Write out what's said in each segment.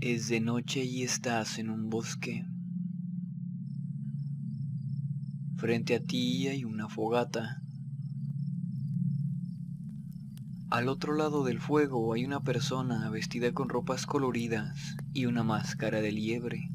Es de noche y estás en un bosque. Frente a ti hay una fogata. Al otro lado del fuego hay una persona vestida con ropas coloridas y una máscara de liebre.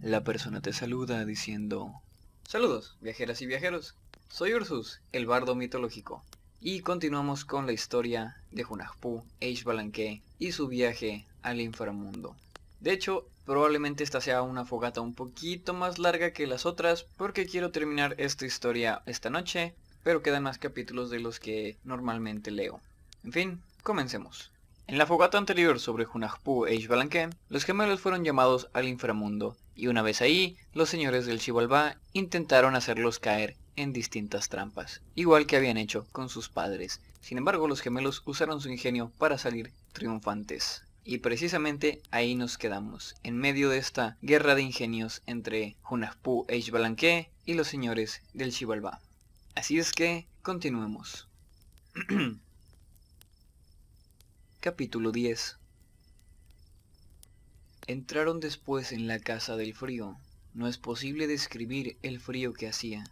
La persona te saluda diciendo, Saludos, viajeras y viajeros. Soy Ursus, el bardo mitológico. Y continuamos con la historia de Hunahpu, Eish Balanque y su viaje al inframundo. De hecho, probablemente esta sea una fogata un poquito más larga que las otras porque quiero terminar esta historia esta noche, pero quedan más capítulos de los que normalmente leo. En fin, comencemos. En la fogata anterior sobre Hunahpu e Ishbalanque, los gemelos fueron llamados al inframundo, y una vez ahí, los señores del Xibalbá intentaron hacerlos caer en distintas trampas, igual que habían hecho con sus padres. Sin embargo, los gemelos usaron su ingenio para salir triunfantes. Y precisamente ahí nos quedamos, en medio de esta guerra de ingenios entre Hunahpu e Ishbalanque y los señores del Xibalbá. Así es que, continuemos. Capítulo 10 Entraron después en la casa del frío. No es posible describir el frío que hacía.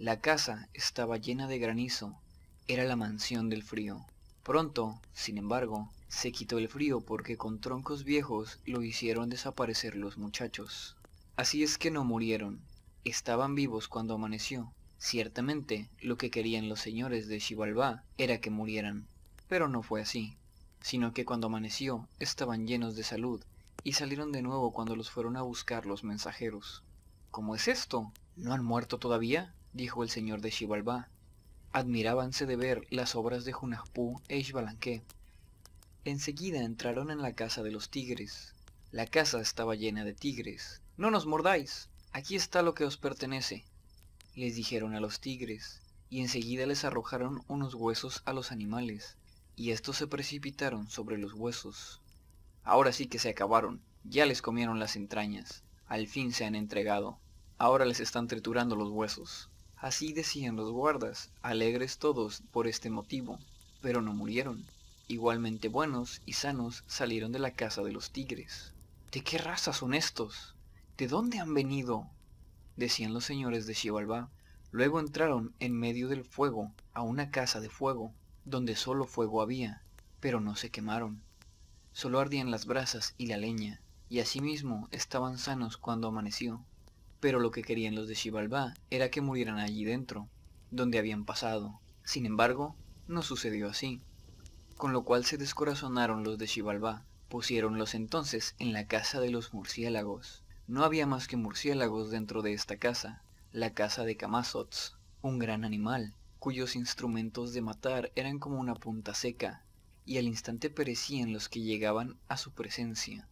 La casa estaba llena de granizo. Era la mansión del frío. Pronto, sin embargo, se quitó el frío porque con troncos viejos lo hicieron desaparecer los muchachos. Así es que no murieron. Estaban vivos cuando amaneció. Ciertamente, lo que querían los señores de Xibalbá era que murieran. Pero no fue así, sino que cuando amaneció estaban llenos de salud y salieron de nuevo cuando los fueron a buscar los mensajeros. ¿Cómo es esto? ¿No han muerto todavía? Dijo el señor de Xibalbá. Admirábanse de ver las obras de Hunahpu e Ishbalanque. Enseguida entraron en la casa de los tigres. La casa estaba llena de tigres. No nos mordáis. Aquí está lo que os pertenece. Les dijeron a los tigres, y enseguida les arrojaron unos huesos a los animales, y estos se precipitaron sobre los huesos. Ahora sí que se acabaron, ya les comieron las entrañas, al fin se han entregado, ahora les están triturando los huesos. Así decían los guardas, alegres todos por este motivo, pero no murieron. Igualmente buenos y sanos salieron de la casa de los tigres. ¿De qué raza son estos? ¿De dónde han venido? decían los señores de Xibalbá. Luego entraron en medio del fuego a una casa de fuego, donde solo fuego había, pero no se quemaron. Solo ardían las brasas y la leña, y asimismo estaban sanos cuando amaneció. Pero lo que querían los de Xibalbá era que murieran allí dentro, donde habían pasado. Sin embargo, no sucedió así. Con lo cual se descorazonaron los de Xibalbá. Pusiéronlos entonces en la casa de los murciélagos. No había más que murciélagos dentro de esta casa, la casa de Camazots, un gran animal, cuyos instrumentos de matar eran como una punta seca, y al instante perecían los que llegaban a su presencia.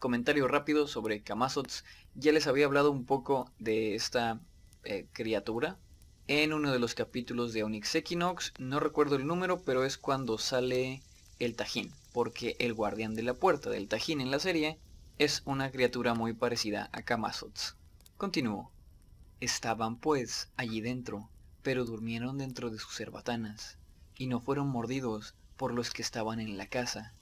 Comentario rápido sobre Camazots. Ya les había hablado un poco de esta eh, criatura en uno de los capítulos de Onyx Equinox. No recuerdo el número, pero es cuando sale el Tajín. Porque el guardián de la puerta del Tajín en la serie es una criatura muy parecida a Camazots. Continúo. Estaban pues allí dentro, pero durmieron dentro de sus cerbatanas, y no fueron mordidos por los que estaban en la casa.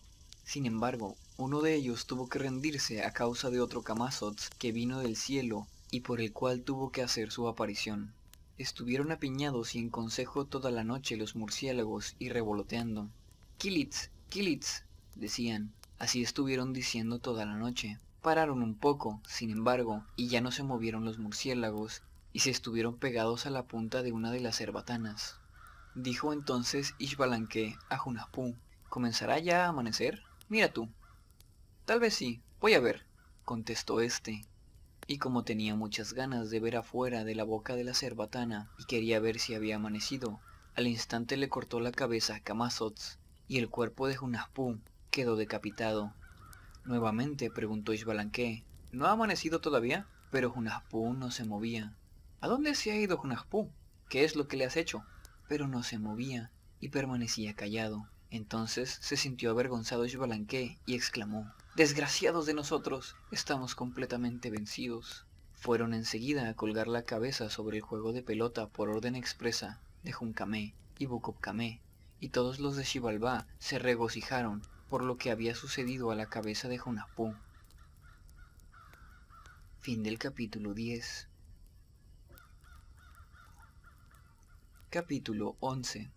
Sin embargo, uno de ellos tuvo que rendirse a causa de otro Camazots que vino del cielo y por el cual tuvo que hacer su aparición. Estuvieron apiñados y en consejo toda la noche los murciélagos y revoloteando. Kilitz, Kilitz, decían. Así estuvieron diciendo toda la noche. Pararon un poco, sin embargo, y ya no se movieron los murciélagos, y se estuvieron pegados a la punta de una de las cerbatanas. Dijo entonces Ishbalanque a Hunahpu, ¿comenzará ya a amanecer? Mira tú, Tal vez sí, voy a ver, contestó éste. Y como tenía muchas ganas de ver afuera de la boca de la cerbatana y quería ver si había amanecido, al instante le cortó la cabeza a Camazots y el cuerpo de Hunahpu quedó decapitado. Nuevamente preguntó Ishbalanque, ¿no ha amanecido todavía? Pero Hunahpu no se movía. ¿A dónde se ha ido Hunahpu? ¿Qué es lo que le has hecho? Pero no se movía y permanecía callado. Entonces se sintió avergonzado Ishbalanque y exclamó, Desgraciados de nosotros, estamos completamente vencidos. Fueron enseguida a colgar la cabeza sobre el juego de pelota por orden expresa de Juncamé y Bocopcamé, y todos los de Xibalbá se regocijaron por lo que había sucedido a la cabeza de Junapú. Fin del capítulo 10. Capítulo 11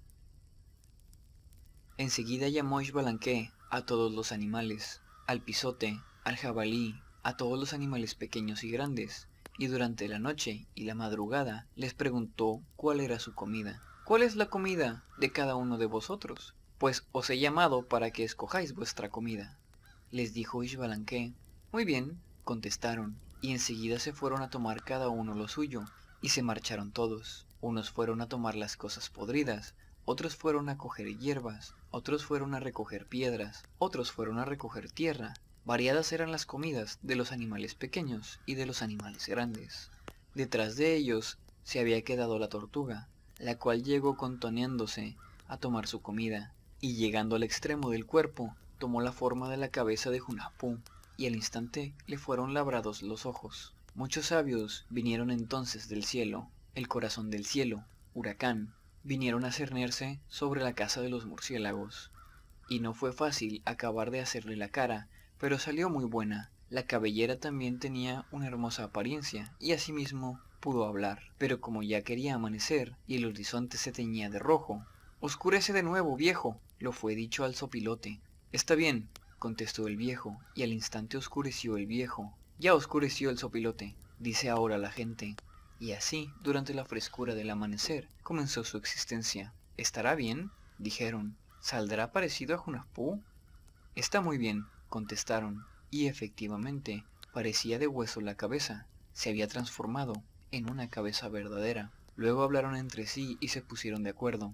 Enseguida llamó Ishbalanque a todos los animales, al pisote, al jabalí, a todos los animales pequeños y grandes, y durante la noche y la madrugada les preguntó cuál era su comida. ¿Cuál es la comida de cada uno de vosotros? Pues os he llamado para que escojáis vuestra comida. Les dijo Ishbalanque. Muy bien, contestaron, y enseguida se fueron a tomar cada uno lo suyo, y se marcharon todos. Unos fueron a tomar las cosas podridas, otros fueron a coger hierbas, otros fueron a recoger piedras, otros fueron a recoger tierra. Variadas eran las comidas de los animales pequeños y de los animales grandes. Detrás de ellos se había quedado la tortuga, la cual llegó contoneándose a tomar su comida, y llegando al extremo del cuerpo, tomó la forma de la cabeza de Junapú, y al instante le fueron labrados los ojos. Muchos sabios vinieron entonces del cielo, el corazón del cielo, huracán, vinieron a cernerse sobre la casa de los murciélagos. Y no fue fácil acabar de hacerle la cara, pero salió muy buena. La cabellera también tenía una hermosa apariencia, y asimismo pudo hablar. Pero como ya quería amanecer, y el horizonte se teñía de rojo, Oscurece de nuevo, viejo, lo fue dicho al sopilote. Está bien, contestó el viejo, y al instante oscureció el viejo. Ya oscureció el sopilote, dice ahora la gente. Y así, durante la frescura del amanecer, comenzó su existencia. ¿Estará bien? dijeron. ¿Saldrá parecido a Junaspú? Está muy bien, contestaron, y efectivamente, parecía de hueso la cabeza. Se había transformado en una cabeza verdadera. Luego hablaron entre sí y se pusieron de acuerdo.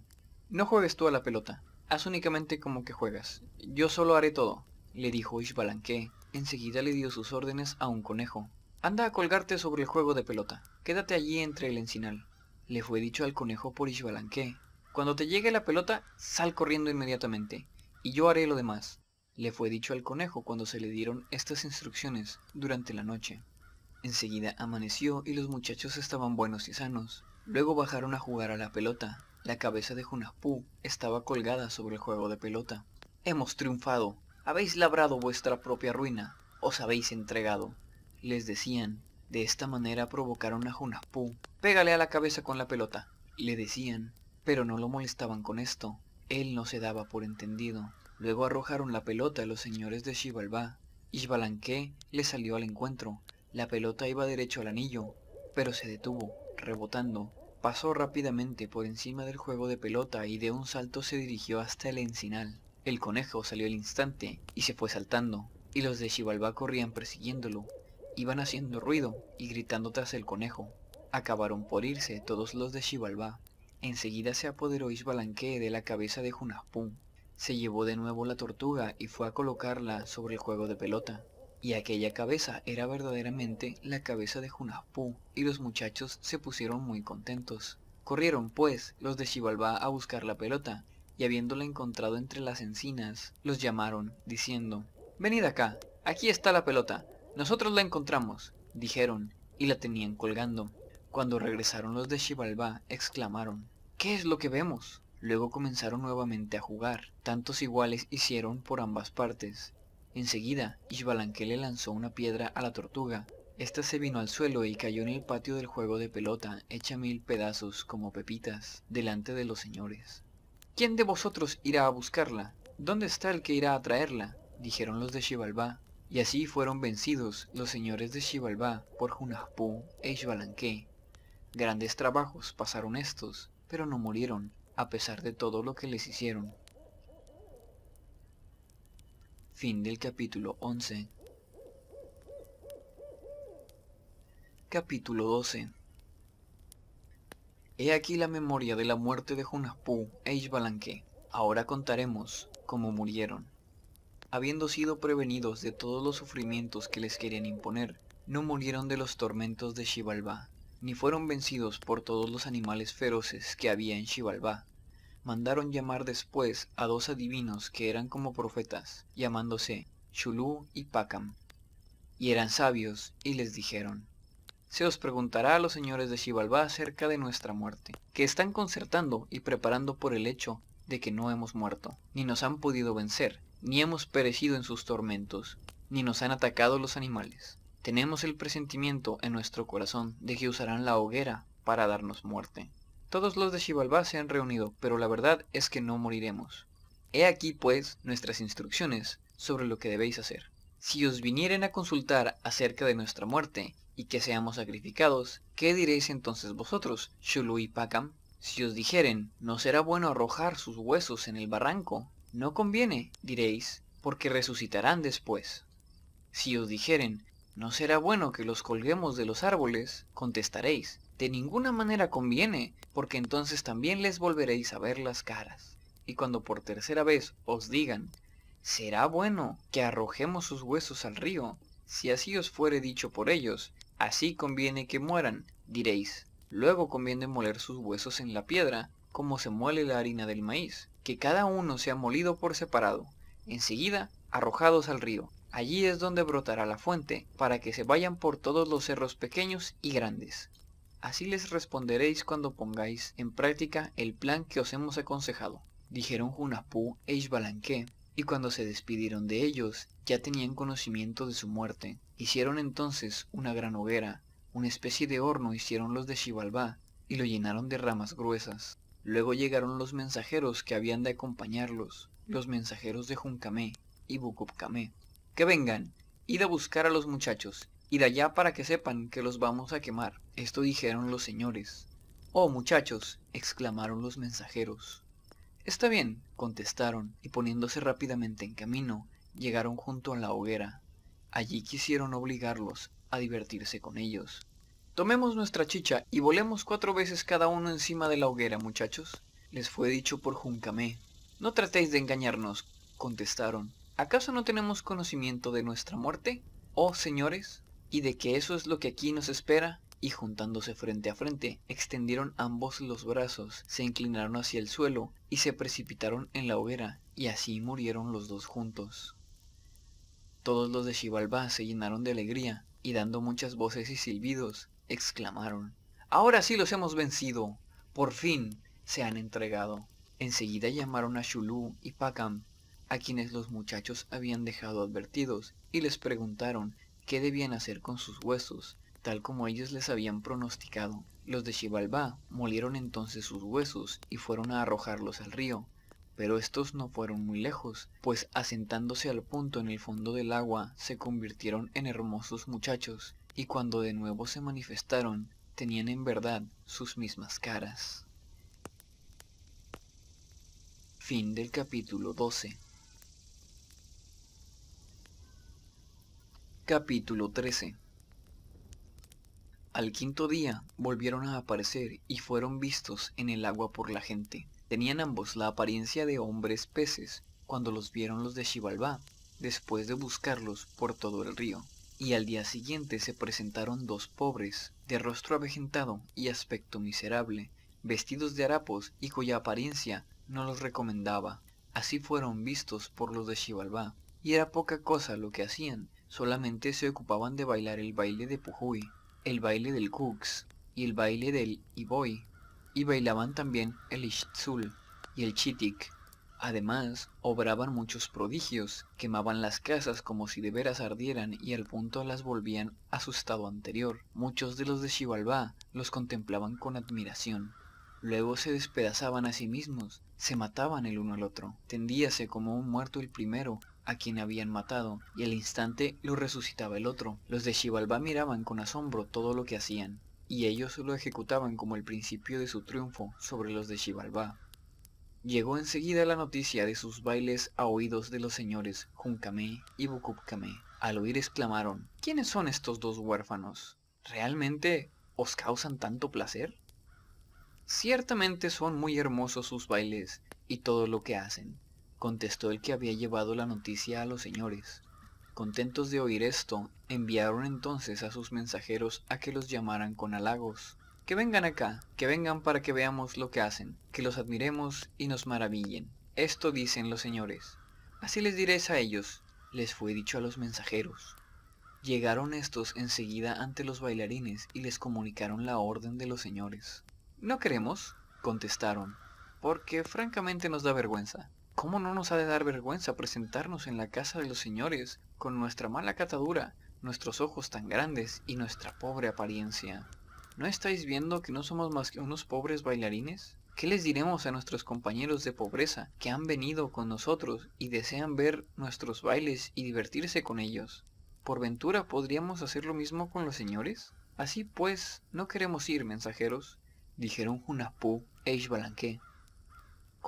No juegues tú a la pelota, Haz únicamente como que juegas. Yo solo haré todo, le dijo Ishbalanque. Enseguida le dio sus órdenes a un conejo. Anda a colgarte sobre el juego de pelota. Quédate allí entre el encinal. Le fue dicho al conejo por Ishbalanque. Cuando te llegue la pelota, sal corriendo inmediatamente, y yo haré lo demás. Le fue dicho al conejo cuando se le dieron estas instrucciones durante la noche. Enseguida amaneció y los muchachos estaban buenos y sanos. Luego bajaron a jugar a la pelota, la cabeza de Junaspú estaba colgada sobre el juego de pelota. Hemos triunfado. Habéis labrado vuestra propia ruina. Os habéis entregado. Les decían. De esta manera provocaron a Junaspú. Pégale a la cabeza con la pelota. Le decían. Pero no lo molestaban con esto. Él no se daba por entendido. Luego arrojaron la pelota a los señores de Xibalbá. Ishbalanque le salió al encuentro. La pelota iba derecho al anillo, pero se detuvo, rebotando, Pasó rápidamente por encima del juego de pelota y de un salto se dirigió hasta el encinal. El conejo salió al instante y se fue saltando, y los de Xibalbá corrían persiguiéndolo. Iban haciendo ruido y gritando tras el conejo. Acabaron por irse todos los de Xibalbá. Enseguida se apoderó Isbalanque de la cabeza de Junaspú. Se llevó de nuevo la tortuga y fue a colocarla sobre el juego de pelota. Y aquella cabeza era verdaderamente la cabeza de Junaspú, y los muchachos se pusieron muy contentos. Corrieron, pues, los de Xibalbá a buscar la pelota, y habiéndola encontrado entre las encinas, los llamaron, diciendo, Venid acá, aquí está la pelota, nosotros la encontramos, dijeron, y la tenían colgando. Cuando regresaron los de Xibalbá, exclamaron, ¿qué es lo que vemos? Luego comenzaron nuevamente a jugar, tantos iguales hicieron por ambas partes, Enseguida, Ishbalanque le lanzó una piedra a la tortuga. Esta se vino al suelo y cayó en el patio del juego de pelota, hecha mil pedazos como pepitas, delante de los señores. ¿Quién de vosotros irá a buscarla? ¿Dónde está el que irá a traerla? dijeron los de Xibalbá. Y así fueron vencidos los señores de Xibalbá por Junaspú e Ishbalanque. Grandes trabajos pasaron estos, pero no murieron, a pesar de todo lo que les hicieron. Fin del capítulo 11. Capítulo 12. He aquí la memoria de la muerte de Junaspú e Ishbalanque. Ahora contaremos cómo murieron. Habiendo sido prevenidos de todos los sufrimientos que les querían imponer, no murieron de los tormentos de Xibalbá, ni fueron vencidos por todos los animales feroces que había en Xibalbá, mandaron llamar después a dos adivinos que eran como profetas, llamándose Chulú y Pacam. Y eran sabios, y les dijeron, Se os preguntará a los señores de Xibalbá acerca de nuestra muerte, que están concertando y preparando por el hecho de que no hemos muerto, ni nos han podido vencer, ni hemos perecido en sus tormentos, ni nos han atacado los animales. Tenemos el presentimiento en nuestro corazón de que usarán la hoguera para darnos muerte. Todos los de Xibalbá se han reunido, pero la verdad es que no moriremos. He aquí, pues, nuestras instrucciones sobre lo que debéis hacer. Si os vinieren a consultar acerca de nuestra muerte y que seamos sacrificados, ¿qué diréis entonces vosotros, Shulu y Pakam? Si os dijeren, no será bueno arrojar sus huesos en el barranco, no conviene, diréis, porque resucitarán después. Si os dijeren, no será bueno que los colguemos de los árboles, contestaréis, de ninguna manera conviene, porque entonces también les volveréis a ver las caras. Y cuando por tercera vez os digan, será bueno que arrojemos sus huesos al río, si así os fuere dicho por ellos, así conviene que mueran, diréis. Luego conviene moler sus huesos en la piedra, como se muele la harina del maíz, que cada uno sea molido por separado, enseguida arrojados al río. Allí es donde brotará la fuente, para que se vayan por todos los cerros pequeños y grandes. Así les responderéis cuando pongáis en práctica el plan que os hemos aconsejado. Dijeron Junapú e Ishbalanqué, y cuando se despidieron de ellos, ya tenían conocimiento de su muerte. Hicieron entonces una gran hoguera, una especie de horno hicieron los de Xibalbá, y lo llenaron de ramas gruesas. Luego llegaron los mensajeros que habían de acompañarlos, los mensajeros de Juncamé y Bucupcamé. Que vengan, id a buscar a los muchachos, id allá para que sepan que los vamos a quemar. Esto dijeron los señores. Oh muchachos, exclamaron los mensajeros. Está bien, contestaron, y poniéndose rápidamente en camino, llegaron junto a la hoguera. Allí quisieron obligarlos a divertirse con ellos. Tomemos nuestra chicha y volemos cuatro veces cada uno encima de la hoguera, muchachos, les fue dicho por Juncamé. No tratéis de engañarnos, contestaron. ¿Acaso no tenemos conocimiento de nuestra muerte? Oh, señores, y de que eso es lo que aquí nos espera, y juntándose frente a frente, extendieron ambos los brazos, se inclinaron hacia el suelo y se precipitaron en la hoguera, y así murieron los dos juntos. Todos los de Xibalbá se llenaron de alegría, y dando muchas voces y silbidos, exclamaron, Ahora sí los hemos vencido, por fin se han entregado. Enseguida llamaron a Shulú y Pakam, a quienes los muchachos habían dejado advertidos, y les preguntaron qué debían hacer con sus huesos, tal como ellos les habían pronosticado. Los de Xibalbá molieron entonces sus huesos y fueron a arrojarlos al río, pero estos no fueron muy lejos, pues asentándose al punto en el fondo del agua se convirtieron en hermosos muchachos, y cuando de nuevo se manifestaron, tenían en verdad sus mismas caras. Fin del capítulo 12 Capítulo 13 Al quinto día volvieron a aparecer y fueron vistos en el agua por la gente. Tenían ambos la apariencia de hombres peces cuando los vieron los de Xibalbá, después de buscarlos por todo el río. Y al día siguiente se presentaron dos pobres, de rostro avejentado y aspecto miserable, vestidos de harapos y cuya apariencia no los recomendaba. Así fueron vistos por los de Xibalbá, y era poca cosa lo que hacían, solamente se ocupaban de bailar el baile de Pujuy, el baile del Cux y el baile del Iboy, y bailaban también el Ishtzul y el Chitik. Además, obraban muchos prodigios, quemaban las casas como si de veras ardieran y al punto las volvían a su estado anterior. Muchos de los de Xibalbá los contemplaban con admiración. Luego se despedazaban a sí mismos, se mataban el uno al otro. Tendíase como un muerto el primero, a quien habían matado, y al instante lo resucitaba el otro. Los de Xibalbá miraban con asombro todo lo que hacían, y ellos lo ejecutaban como el principio de su triunfo sobre los de Xibalbá. Llegó enseguida la noticia de sus bailes a oídos de los señores Juncamé y Bucupcamé. Al oír exclamaron, ¿quiénes son estos dos huérfanos? ¿Realmente os causan tanto placer? Ciertamente son muy hermosos sus bailes y todo lo que hacen, contestó el que había llevado la noticia a los señores. Contentos de oír esto, enviaron entonces a sus mensajeros a que los llamaran con halagos. Que vengan acá, que vengan para que veamos lo que hacen, que los admiremos y nos maravillen. Esto dicen los señores. Así les diréis a ellos, les fue dicho a los mensajeros. Llegaron estos enseguida ante los bailarines y les comunicaron la orden de los señores. No queremos, contestaron, porque francamente nos da vergüenza. ¿Cómo no nos ha de dar vergüenza presentarnos en la casa de los señores con nuestra mala catadura, nuestros ojos tan grandes y nuestra pobre apariencia. ¿No estáis viendo que no somos más que unos pobres bailarines? ¿Qué les diremos a nuestros compañeros de pobreza que han venido con nosotros y desean ver nuestros bailes y divertirse con ellos? ¿Por ventura podríamos hacer lo mismo con los señores? Así pues, no queremos ir, mensajeros, dijeron Hunapú e Ishbalanque.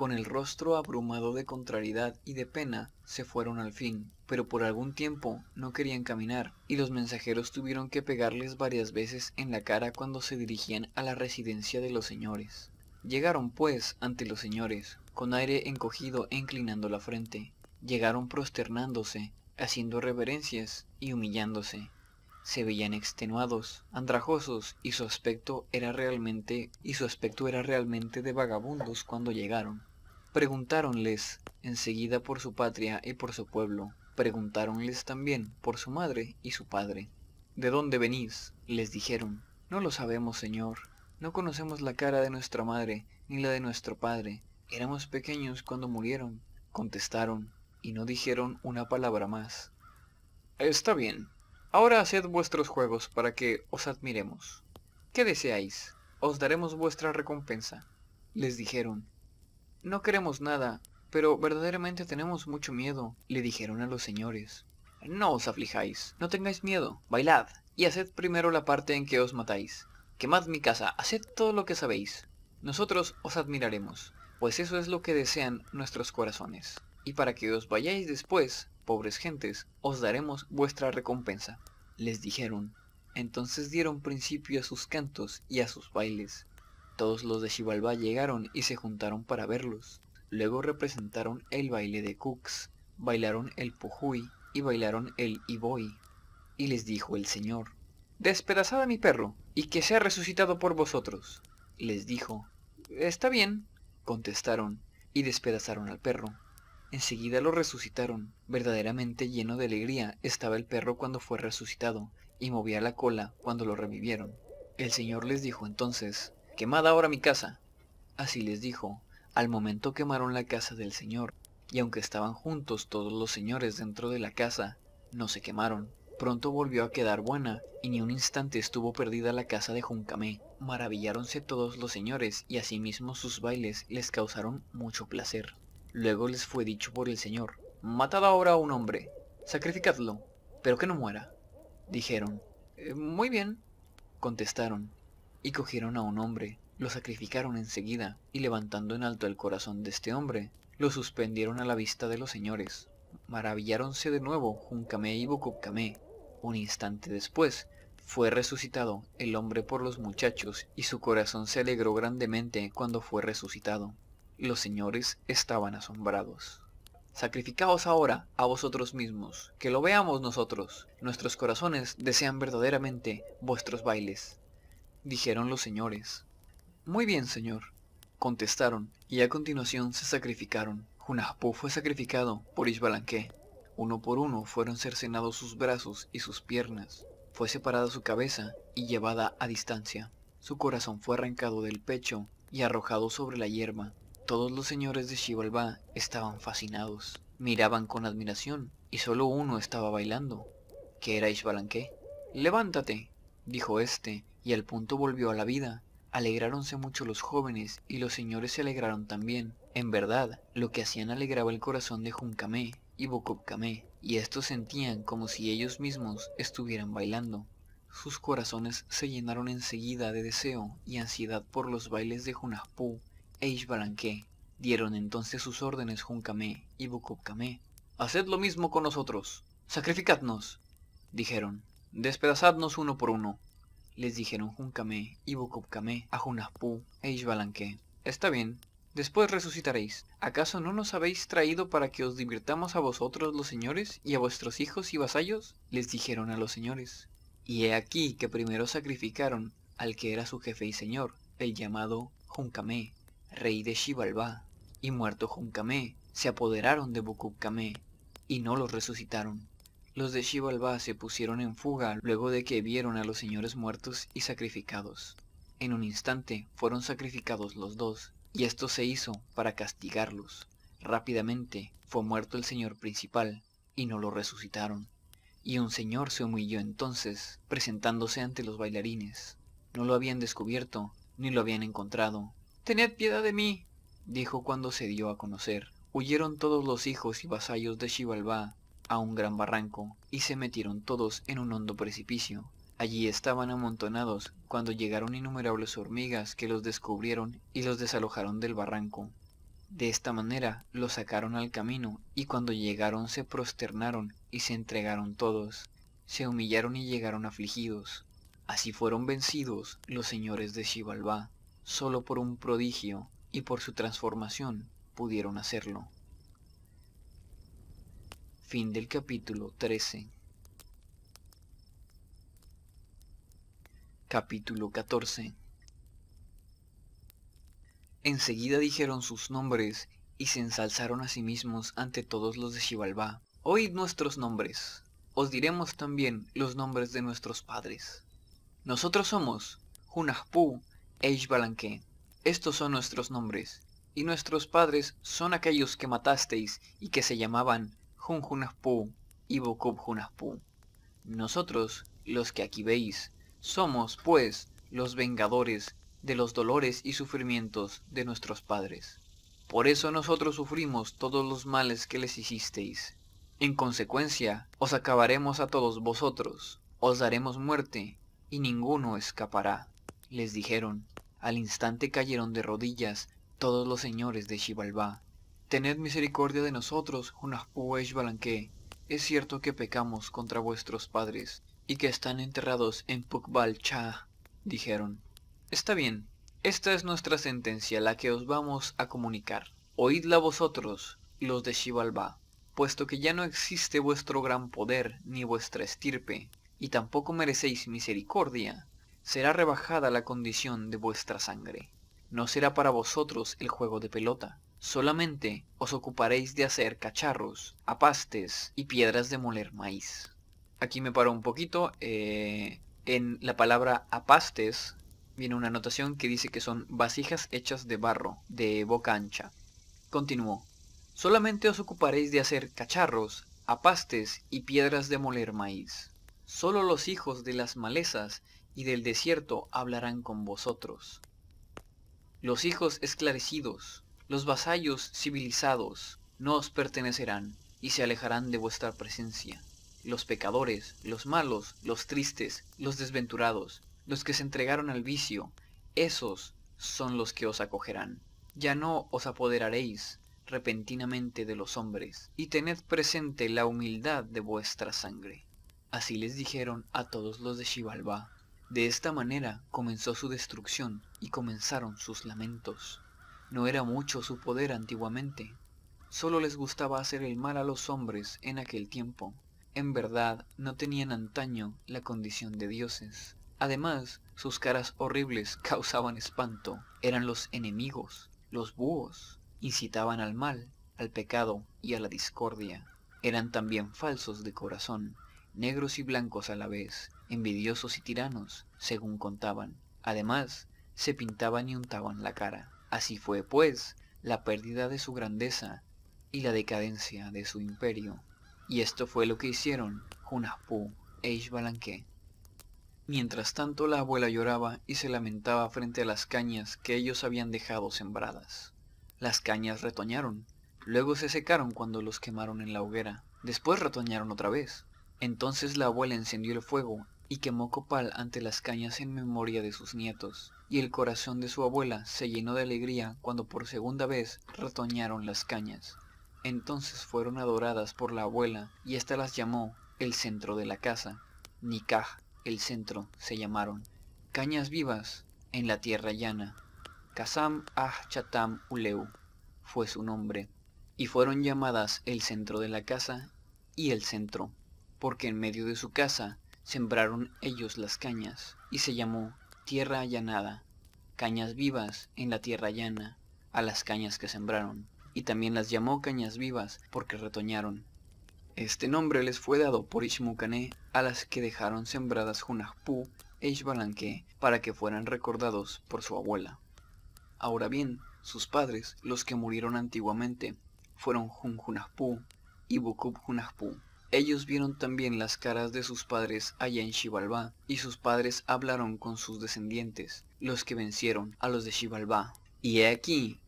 Con el rostro abrumado de contrariedad y de pena, se fueron al fin, pero por algún tiempo no querían caminar, y los mensajeros tuvieron que pegarles varias veces en la cara cuando se dirigían a la residencia de los señores. Llegaron, pues, ante los señores, con aire encogido e inclinando la frente. Llegaron prosternándose, haciendo reverencias y humillándose. Se veían extenuados, andrajosos, y su aspecto era realmente, y su aspecto era realmente de vagabundos cuando llegaron. Preguntáronles enseguida por su patria y por su pueblo. Preguntáronles también por su madre y su padre. ¿De dónde venís? les dijeron. No lo sabemos, señor. No conocemos la cara de nuestra madre ni la de nuestro padre. Éramos pequeños cuando murieron. Contestaron, y no dijeron una palabra más. Está bien. Ahora haced vuestros juegos para que os admiremos. ¿Qué deseáis? Os daremos vuestra recompensa. Les dijeron, no queremos nada, pero verdaderamente tenemos mucho miedo, le dijeron a los señores. No os aflijáis, no tengáis miedo, bailad, y haced primero la parte en que os matáis. Quemad mi casa, haced todo lo que sabéis. Nosotros os admiraremos, pues eso es lo que desean nuestros corazones. Y para que os vayáis después, pobres gentes, os daremos vuestra recompensa. Les dijeron. Entonces dieron principio a sus cantos y a sus bailes, todos los de Xibalbá llegaron y se juntaron para verlos. Luego representaron el baile de Cooks, bailaron el Pujuy y bailaron el Iboy. Y les dijo el Señor, Despedazad a mi perro, y que sea resucitado por vosotros. Les dijo, Está bien, contestaron, y despedazaron al perro. Enseguida lo resucitaron. Verdaderamente lleno de alegría estaba el perro cuando fue resucitado, y movía la cola cuando lo revivieron. El Señor les dijo entonces, Quemad ahora mi casa. Así les dijo. Al momento quemaron la casa del Señor, y aunque estaban juntos todos los señores dentro de la casa, no se quemaron. Pronto volvió a quedar buena, y ni un instante estuvo perdida la casa de Juncamé. Maravilláronse todos los señores, y asimismo sus bailes les causaron mucho placer. Luego les fue dicho por el Señor, Matad ahora a un hombre, sacrificadlo, pero que no muera. Dijeron, «Eh, Muy bien, contestaron, y cogieron a un hombre, lo sacrificaron enseguida, y levantando en alto el corazón de este hombre, lo suspendieron a la vista de los señores. Maravilláronse de nuevo Juncamé y Bococamé. Un instante después, fue resucitado el hombre por los muchachos, y su corazón se alegró grandemente cuando fue resucitado. Los señores estaban asombrados. Sacrificaos ahora a vosotros mismos, que lo veamos nosotros. Nuestros corazones desean verdaderamente vuestros bailes dijeron los señores. Muy bien, señor, contestaron, y a continuación se sacrificaron. Hunahpu fue sacrificado por Ishbalanque. Uno por uno fueron cercenados sus brazos y sus piernas. Fue separada su cabeza y llevada a distancia. Su corazón fue arrancado del pecho y arrojado sobre la hierba. Todos los señores de Xibalbá estaban fascinados. Miraban con admiración y solo uno estaba bailando, que era Ishbalanque. Levántate, dijo éste, y al punto volvió a la vida. Alegráronse mucho los jóvenes y los señores se alegraron también. En verdad, lo que hacían alegraba el corazón de Juncamé y Bococamé, y estos sentían como si ellos mismos estuvieran bailando. Sus corazones se llenaron enseguida de deseo y ansiedad por los bailes de Junapú e Ishbalanque. Dieron entonces sus órdenes Juncamé y Bococamé. Haced lo mismo con nosotros. Sacrificadnos, dijeron. Despedazadnos uno por uno les dijeron Juncamé y Bococamé a Junapú e Ishbalanque. Está bien, después resucitaréis. ¿Acaso no nos habéis traído para que os divirtamos a vosotros los señores y a vuestros hijos y vasallos? Les dijeron a los señores. Y he aquí que primero sacrificaron al que era su jefe y señor, el llamado Juncamé, rey de Xibalbá. Y muerto Juncamé, se apoderaron de Bococamé y no los resucitaron. Los de Xibalbá se pusieron en fuga luego de que vieron a los señores muertos y sacrificados. En un instante fueron sacrificados los dos, y esto se hizo para castigarlos. Rápidamente fue muerto el señor principal, y no lo resucitaron. y un señor se humilló entonces, presentándose ante los bailarines. No lo habían descubierto, ni lo habían encontrado. Tened piedad de mí, dijo cuando se dio a conocer. Huyeron todos los hijos y vasallos de Xibalbá a un gran barranco, y se metieron todos en un hondo precipicio. Allí estaban amontonados cuando llegaron innumerables hormigas que los descubrieron y los desalojaron del barranco. De esta manera los sacaron al camino y cuando llegaron se prosternaron y se entregaron todos, se humillaron y llegaron afligidos. Así fueron vencidos los señores de Xibalbá, solo por un prodigio y por su transformación pudieron hacerlo. Fin del capítulo 13. Capítulo 14 Enseguida dijeron sus nombres y se ensalzaron a sí mismos ante todos los de Xibalbá. Oíd nuestros nombres. Os diremos también los nombres de nuestros padres. Nosotros somos Hunahpu e Ishbalanque. Estos son nuestros nombres. Y nuestros padres son aquellos que matasteis y que se llamaban Hunhunahpu y Bokub Nosotros, los que aquí veis, somos, pues, los vengadores de los dolores y sufrimientos de nuestros padres. Por eso nosotros sufrimos todos los males que les hicisteis. En consecuencia, os acabaremos a todos vosotros, os daremos muerte, y ninguno escapará. Les dijeron. Al instante cayeron de rodillas todos los señores de Xibalbá. Tened misericordia de nosotros, Hunahpuesh Balanque. Es cierto que pecamos contra vuestros padres, y que están enterrados en Pukbal Cha, dijeron. Está bien, esta es nuestra sentencia, la que os vamos a comunicar. Oídla vosotros, los de Xibalbá, puesto que ya no existe vuestro gran poder ni vuestra estirpe, y tampoco merecéis misericordia, será rebajada la condición de vuestra sangre. No será para vosotros el juego de pelota, solamente os ocuparéis de hacer cacharros, apastes y piedras de moler maíz. Aquí me paro un poquito, eh, en la palabra apastes viene una anotación que dice que son vasijas hechas de barro, de boca ancha. Continuó. Solamente os ocuparéis de hacer cacharros, apastes y piedras de moler maíz. Solo los hijos de las malezas y del desierto hablarán con vosotros. Los hijos esclarecidos, los vasallos civilizados, no os pertenecerán y se alejarán de vuestra presencia. Los pecadores, los malos, los tristes, los desventurados, los que se entregaron al vicio, esos son los que os acogerán. Ya no os apoderaréis repentinamente de los hombres, y tened presente la humildad de vuestra sangre. Así les dijeron a todos los de Xibalbá. De esta manera comenzó su destrucción y comenzaron sus lamentos. No era mucho su poder antiguamente. Solo les gustaba hacer el mal a los hombres en aquel tiempo. En verdad no tenían antaño la condición de dioses. Además, sus caras horribles causaban espanto. Eran los enemigos, los búhos. Incitaban al mal, al pecado y a la discordia. Eran también falsos de corazón, negros y blancos a la vez, envidiosos y tiranos, según contaban. Además, se pintaban y untaban la cara. Así fue, pues, la pérdida de su grandeza y la decadencia de su imperio. Y esto fue lo que hicieron Hunahpu e Ishbalanque. Mientras tanto la abuela lloraba y se lamentaba frente a las cañas que ellos habían dejado sembradas. Las cañas retoñaron, luego se secaron cuando los quemaron en la hoguera, después retoñaron otra vez. Entonces la abuela encendió el fuego y quemó copal ante las cañas en memoria de sus nietos, y el corazón de su abuela se llenó de alegría cuando por segunda vez retoñaron las cañas. Entonces fueron adoradas por la abuela y ésta las llamó el centro de la casa, Nikah el centro se llamaron Cañas Vivas en la tierra llana. Kazam Ah Chatam Uleu fue su nombre, y fueron llamadas el centro de la casa y el centro, porque en medio de su casa sembraron ellos las cañas, y se llamó tierra allanada, cañas vivas en la tierra llana, a las cañas que sembraron, y también las llamó cañas vivas porque retoñaron. Este nombre les fue dado por Ishmucané a las que dejaron sembradas Hunahpu e Ishbalanque para que fueran recordados por su abuela. Ahora bien, sus padres, los que murieron antiguamente, fueron Hun y Bukub Hunahpu. Ellos vieron también las caras de sus padres allá en Xibalbá, y sus padres hablaron con sus descendientes, los que vencieron a los de Xibalbá. Y he aquí,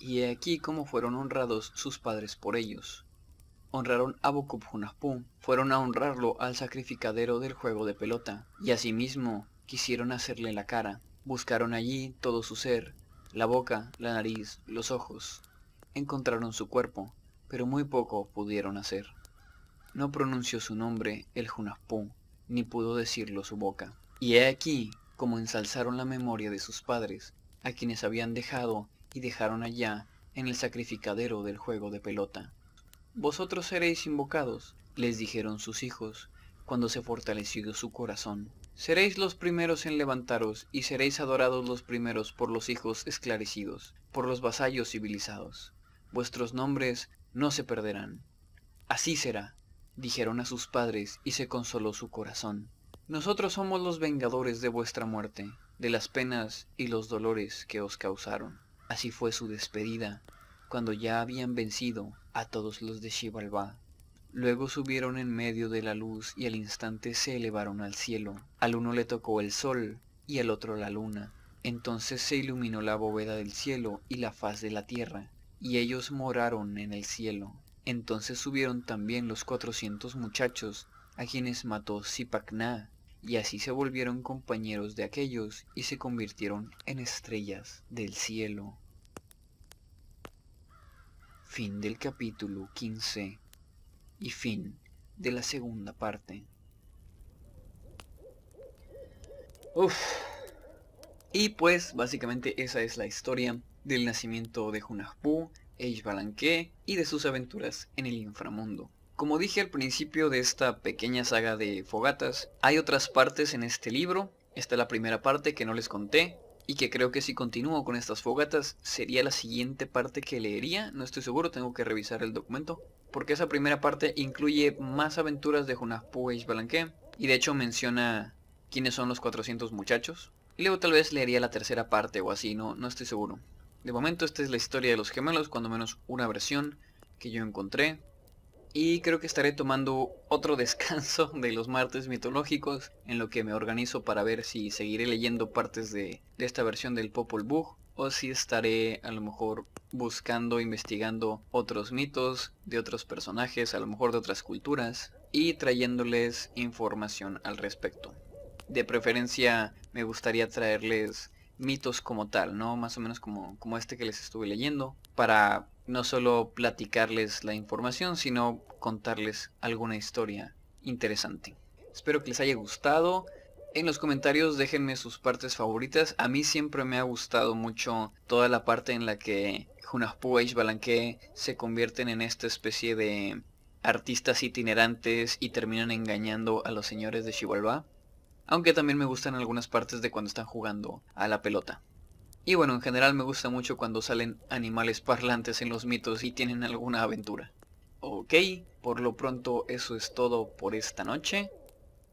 y he aquí cómo fueron honrados sus padres por ellos. Honraron a Bokub-Hunahpu, fueron a honrarlo al sacrificadero del juego de pelota, y asimismo quisieron hacerle la cara. Buscaron allí todo su ser, la boca, la nariz, los ojos. Encontraron su cuerpo, pero muy poco pudieron hacer. No pronunció su nombre el Hunahpu, ni pudo decirlo su boca. Y he aquí como ensalzaron la memoria de sus padres, a quienes habían dejado y dejaron allá en el sacrificadero del juego de pelota. Vosotros seréis invocados, les dijeron sus hijos, cuando se fortaleció su corazón. Seréis los primeros en levantaros, y seréis adorados los primeros por los hijos esclarecidos, por los vasallos civilizados. Vuestros nombres no se perderán. Así será, dijeron a sus padres, y se consoló su corazón. Nosotros somos los vengadores de vuestra muerte, de las penas y los dolores que os causaron. Así fue su despedida, cuando ya habían vencido a todos los de Xibalbá. Luego subieron en medio de la luz y al instante se elevaron al cielo. Al uno le tocó el sol y al otro la luna. Entonces se iluminó la bóveda del cielo y la faz de la tierra, y ellos moraron en el cielo. Entonces subieron también los cuatrocientos muchachos, a quienes mató Zipacná, y así se volvieron compañeros de aquellos y se convirtieron en estrellas del cielo. Fin del capítulo 15 y fin de la segunda parte. Uf. Y pues básicamente esa es la historia del nacimiento de Hunahpu, Balanque y de sus aventuras en el inframundo. Como dije al principio de esta pequeña saga de fogatas, hay otras partes en este libro. Esta es la primera parte que no les conté, y que creo que si continúo con estas fogatas sería la siguiente parte que leería, no estoy seguro, tengo que revisar el documento, porque esa primera parte incluye más aventuras de Hunahpu e Balanque, y de hecho menciona quiénes son los 400 muchachos, y luego tal vez leería la tercera parte o así, no, no estoy seguro. De momento esta es la historia de los gemelos, cuando menos una versión que yo encontré, y creo que estaré tomando otro descanso de los martes mitológicos en lo que me organizo para ver si seguiré leyendo partes de, esta versión del Popol Vuh o si estaré a lo mejor buscando, investigando otros mitos de otros personajes, a lo mejor de otras culturas y trayéndoles información al respecto. De preferencia me gustaría traerles mitos como tal, ¿no? Más o menos como, como este que les estuve leyendo, para no solo platicarles la información, sino contarles alguna historia interesante. Espero que les haya gustado. En los comentarios déjenme sus partes favoritas. A mí siempre me ha gustado mucho toda la parte en la que Hunahpu y Balanque se convierten en esta especie de artistas itinerantes y terminan engañando a los señores de Xibalbá. Aunque también me gustan algunas partes de cuando están jugando a la pelota. Y bueno, en general me gusta mucho cuando salen animales parlantes en los mitos y tienen alguna aventura. Ok, por lo pronto eso es todo por esta noche.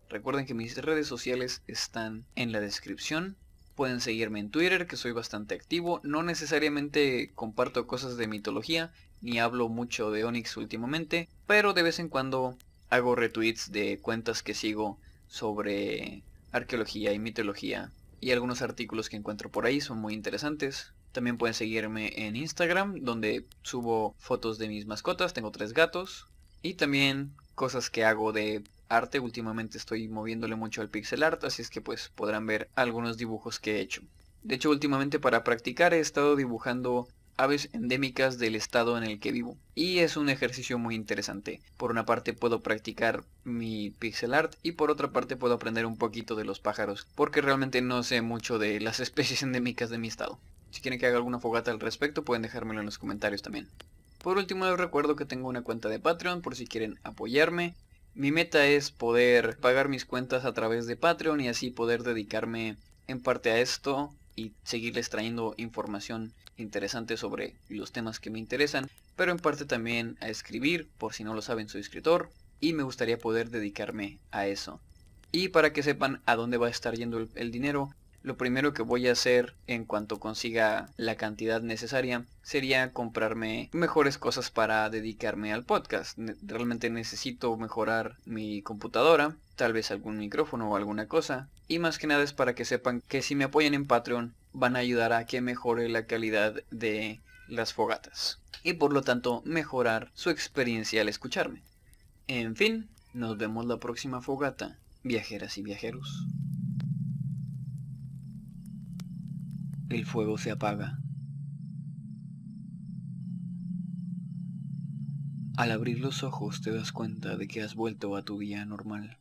Recuerden que mis redes sociales están en la descripción. Pueden seguirme en Twitter, que soy bastante activo. No necesariamente comparto cosas de mitología, ni hablo mucho de Onyx últimamente, pero de vez en cuando hago retweets de cuentas que sigo sobre arqueología y mitología y algunos artículos que encuentro por ahí son muy interesantes. También pueden seguirme en Instagram, donde subo fotos de mis mascotas, tengo tres gatos, y también cosas que hago de arte. Últimamente estoy moviéndole mucho al pixel art, así es que pues podrán ver algunos dibujos que he hecho. De hecho, últimamente para practicar he estado dibujando aves endémicas del estado en el que vivo. Y es un ejercicio muy interesante. Por una parte puedo practicar mi pixel art y por otra parte puedo aprender un poquito de los pájaros, porque realmente no sé mucho de las especies endémicas de mi estado. Si quieren que haga alguna fogata al respecto pueden dejármelo en los comentarios también. Por último les recuerdo que tengo una cuenta de Patreon por si quieren apoyarme. Mi meta es poder pagar mis cuentas a través de Patreon y así poder dedicarme en parte a esto y seguirles trayendo información interesante sobre los temas que me interesan, pero en parte también a escribir, por si no lo saben soy escritor, y me gustaría poder dedicarme a eso. Y para que sepan a dónde va a estar yendo el, dinero, lo primero que voy a hacer en cuanto consiga la cantidad necesaria sería comprarme mejores cosas para dedicarme al podcast. Realmente necesito mejorar mi computadora, tal vez algún micrófono o alguna cosa. Y más que nada es para que sepan que si me apoyan en Patreon van a ayudar a que mejore la calidad de las fogatas. Y por lo tanto mejorar su experiencia al escucharme. En fin, nos vemos la próxima fogata, viajeras y viajeros. El fuego se apaga. Al abrir los ojos te das cuenta de que has vuelto a tu día normal.